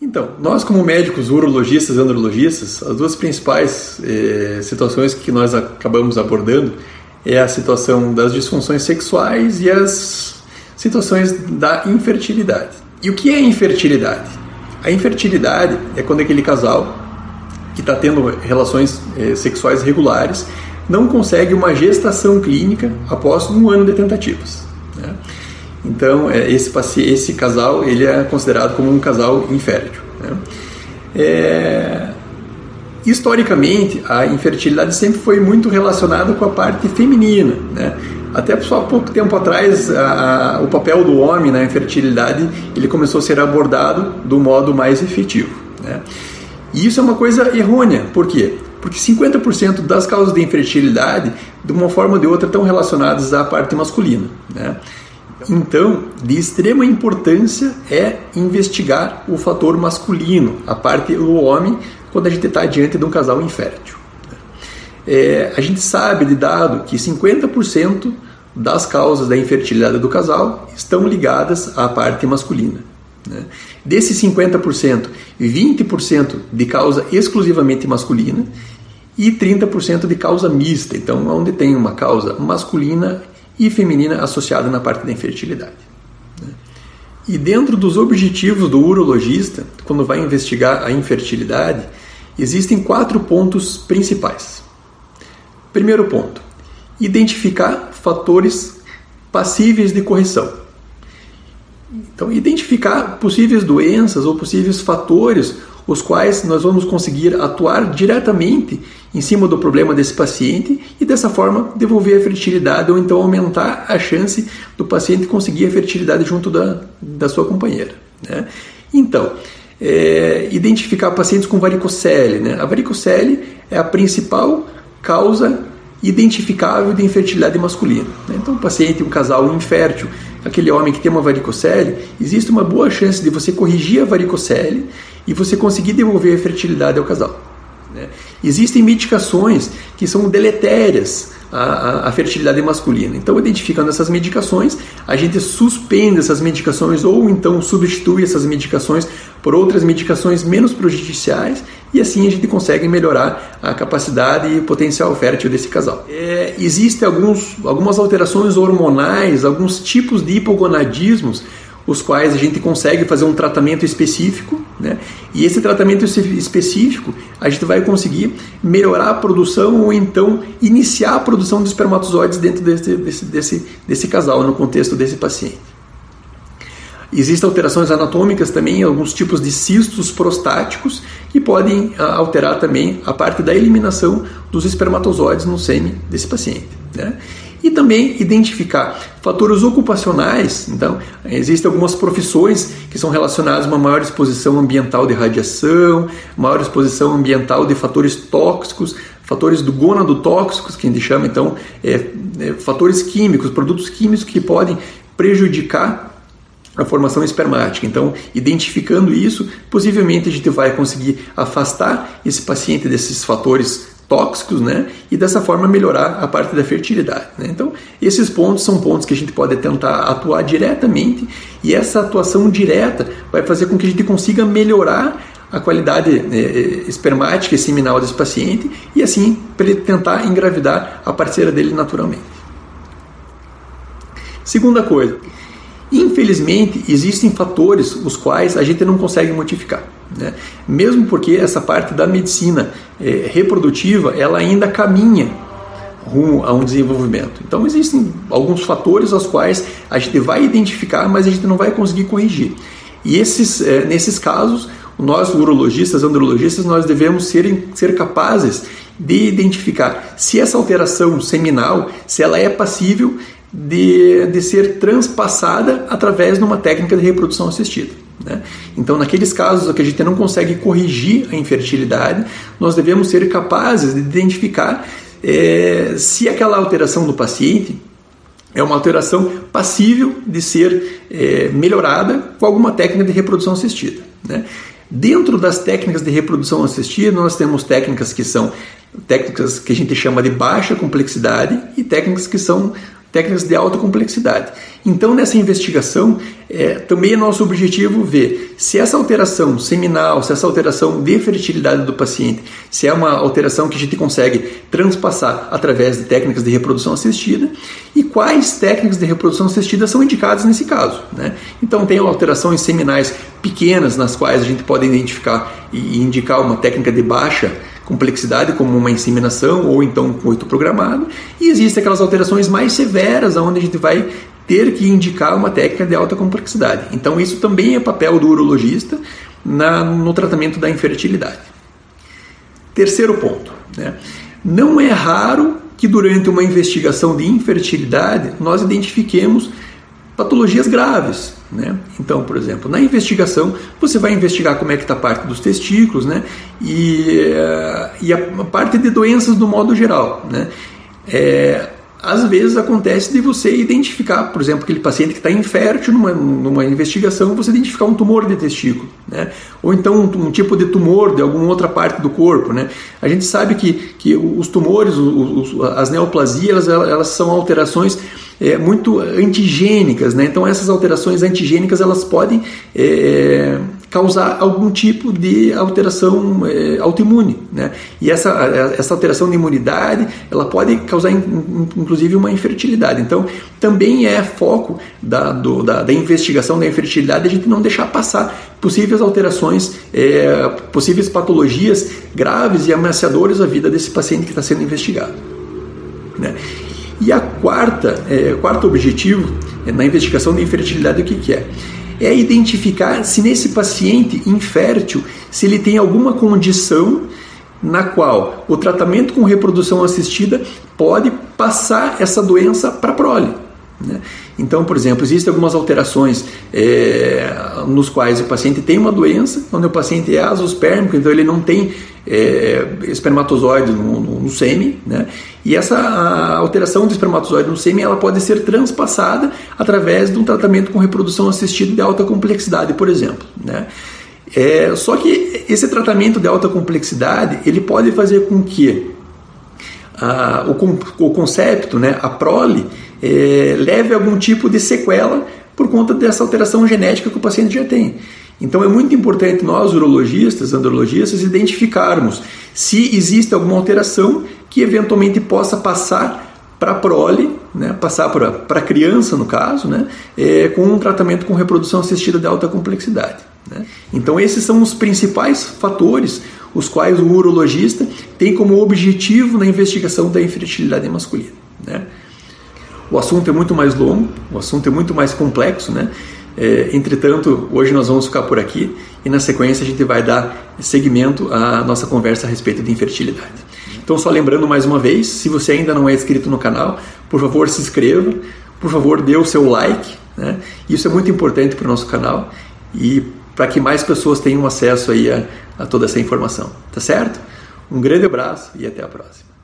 Então, nós como médicos urologistas e andrologistas, as duas principais eh, situações que nós acabamos abordando é a situação das disfunções sexuais e as situações da infertilidade. E o que é infertilidade? A infertilidade é quando aquele casal que está tendo relações eh, sexuais regulares não consegue uma gestação clínica após um ano de tentativas. Né? Então, é, esse, esse casal ele é considerado como um casal infértil. Né? É, historicamente, a infertilidade sempre foi muito relacionada com a parte feminina. Né? Até só pouco tempo atrás, a, a, o papel do homem na infertilidade ele começou a ser abordado do modo mais efetivo. Né? E isso é uma coisa errônea. Por quê? Porque 50% das causas de infertilidade, de uma forma ou de outra, estão relacionadas à parte masculina. Né? Então, de extrema importância é investigar o fator masculino, a parte do homem, quando a gente está diante de um casal infértil. É, a gente sabe de dado que 50% das causas da infertilidade do casal estão ligadas à parte masculina. Né? Desses 50%, 20% de causa exclusivamente masculina e 30% de causa mista. Então, onde tem uma causa masculina e feminina associada na parte da infertilidade. Né? E dentro dos objetivos do urologista, quando vai investigar a infertilidade, existem quatro pontos principais. Primeiro ponto: identificar fatores passíveis de correção. Então, identificar possíveis doenças ou possíveis fatores os quais nós vamos conseguir atuar diretamente em cima do problema desse paciente e dessa forma devolver a fertilidade ou então aumentar a chance do paciente conseguir a fertilidade junto da, da sua companheira. Né? Então, é, identificar pacientes com varicocele. Né? A varicocele é a principal causa identificável de infertilidade masculina. Né? Então, um paciente, um casal infértil, aquele homem que tem uma varicocele, existe uma boa chance de você corrigir a varicocele e você conseguir devolver a fertilidade ao casal. Né? Existem medicações que são deletérias à, à, fertilidade masculina. Então, identificando essas medicações, a gente suspende essas medicações ou então substitui essas medicações por outras medicações menos prejudiciais e assim a gente consegue melhorar a capacidade e potencial fértil desse casal. É, Existem algumas alterações hormonais, alguns tipos de hipogonadismos os quais a gente consegue fazer um tratamento específico, né? E esse tratamento específico a gente vai conseguir melhorar a produção ou então iniciar a produção de espermatozoides dentro desse, desse, desse, desse casal, no contexto desse paciente. Existem alterações anatômicas também, alguns tipos de cistos prostáticos que podem ah, alterar também a parte da eliminação dos espermatozoides no sêmen desse paciente. Né? e também identificar fatores ocupacionais. Então, existem algumas profissões que são relacionadas a uma maior exposição ambiental de radiação, maior exposição ambiental de fatores tóxicos, fatores do gonadotóxicos, que a gente chama então é, é, fatores químicos, produtos químicos que podem prejudicar a formação espermática. Então, identificando isso, possivelmente a gente vai conseguir afastar esse paciente desses fatores tóxicos, né? E dessa forma melhorar a parte da fertilidade. Né? Então, esses pontos são pontos que a gente pode tentar atuar diretamente e essa atuação direta vai fazer com que a gente consiga melhorar a qualidade eh, espermática e seminal desse paciente e assim para ele tentar engravidar a parceira dele naturalmente. Segunda coisa, infelizmente existem fatores os quais a gente não consegue modificar. Né? Mesmo porque essa parte da medicina é, reprodutiva ela ainda caminha rumo a um desenvolvimento. Então existem alguns fatores aos quais a gente vai identificar, mas a gente não vai conseguir corrigir. E esses, é, nesses casos, nós urologistas, andrologistas, nós devemos ser, ser capazes de identificar se essa alteração seminal, se ela é passível de, de ser transpassada através de uma técnica de reprodução assistida. Né? Então, naqueles casos que a gente não consegue corrigir a infertilidade, nós devemos ser capazes de identificar é, se aquela alteração do paciente é uma alteração passível de ser é, melhorada com alguma técnica de reprodução assistida. Né? Dentro das técnicas de reprodução assistida, nós temos técnicas que são técnicas que a gente chama de baixa complexidade e técnicas que são técnicas de alta complexidade. Então, nessa investigação, é, também é nosso objetivo ver se essa alteração seminal, se essa alteração de fertilidade do paciente, se é uma alteração que a gente consegue transpassar através de técnicas de reprodução assistida e quais técnicas de reprodução assistida são indicadas nesse caso. Né? Então, tem alterações seminais pequenas nas quais a gente pode identificar e indicar uma técnica de baixa complexidade, como uma inseminação ou então um coito programado, e existem aquelas alterações mais severas, onde a gente vai ter que indicar uma técnica de alta complexidade. Então, isso também é papel do urologista na, no tratamento da infertilidade. Terceiro ponto: né? não é raro que durante uma investigação de infertilidade nós identifiquemos patologias graves. Né? Então, por exemplo, na investigação, você vai investigar como é que está a parte dos testículos né? e, uh, e a parte de doenças do modo geral. Né? É, às vezes acontece de você identificar, por exemplo, aquele paciente que está infértil numa, numa investigação, você identificar um tumor de testículo, né? ou então um, um, tipo de tumor de alguma outra parte do corpo. Né? A gente sabe que, que os tumores, os, as neoplasias, elas, elas são alterações é, muito antigênicas, né? então essas alterações antigênicas elas podem é, causar algum tipo de alteração é, autoimune, né? E essa, essa alteração de imunidade, ela pode causar inclusive uma infertilidade. Então, também é foco da, do, da, da, investigação da infertilidade a gente não deixar passar possíveis alterações, é, possíveis patologias graves e ameaçadoras à vida desse paciente que está sendo investigado. Né? E a quarta, é, quarto objetivo é, na investigação da infertilidade, o que, que é? é identificar se nesse paciente infértil, se ele tem alguma condição na qual o tratamento com reprodução assistida pode passar essa doença para a prole. Né? Então, por exemplo, existem algumas alterações é, nos quais o paciente tem uma doença, onde o paciente é azospérmico, então ele não tem é, espermatozoide no, no, no sêmen, né? e essa alteração do espermatozoide no sêmen ela pode ser transpassada através de um tratamento com reprodução assistida de alta complexidade, por exemplo. Né? É, só que esse tratamento de alta complexidade ele pode fazer com que a, o, o concepto, né, a prole, é, leve algum tipo de sequela por conta dessa alteração genética que o paciente já tem. Então é muito importante nós, urologistas, andrologistas, identificarmos se existe alguma alteração que eventualmente possa passar para a prole, né, passar para a criança, no caso, né, é, com um tratamento com reprodução assistida de alta complexidade. Né? Então, esses são os principais fatores os quais o urologista tem como objetivo na investigação da infertilidade masculina. Né? O assunto é muito mais longo, o assunto é muito mais complexo, né? É, entretanto, hoje nós vamos ficar por aqui e na sequência a gente vai dar seguimento à nossa conversa a respeito de infertilidade. Então, só lembrando mais uma vez, se você ainda não é inscrito no canal, por favor se inscreva, por favor dê o seu like, né? Isso é muito importante para o nosso canal e para que mais pessoas tenham acesso aí a, a toda essa informação, tá certo? Um grande abraço e até a próxima.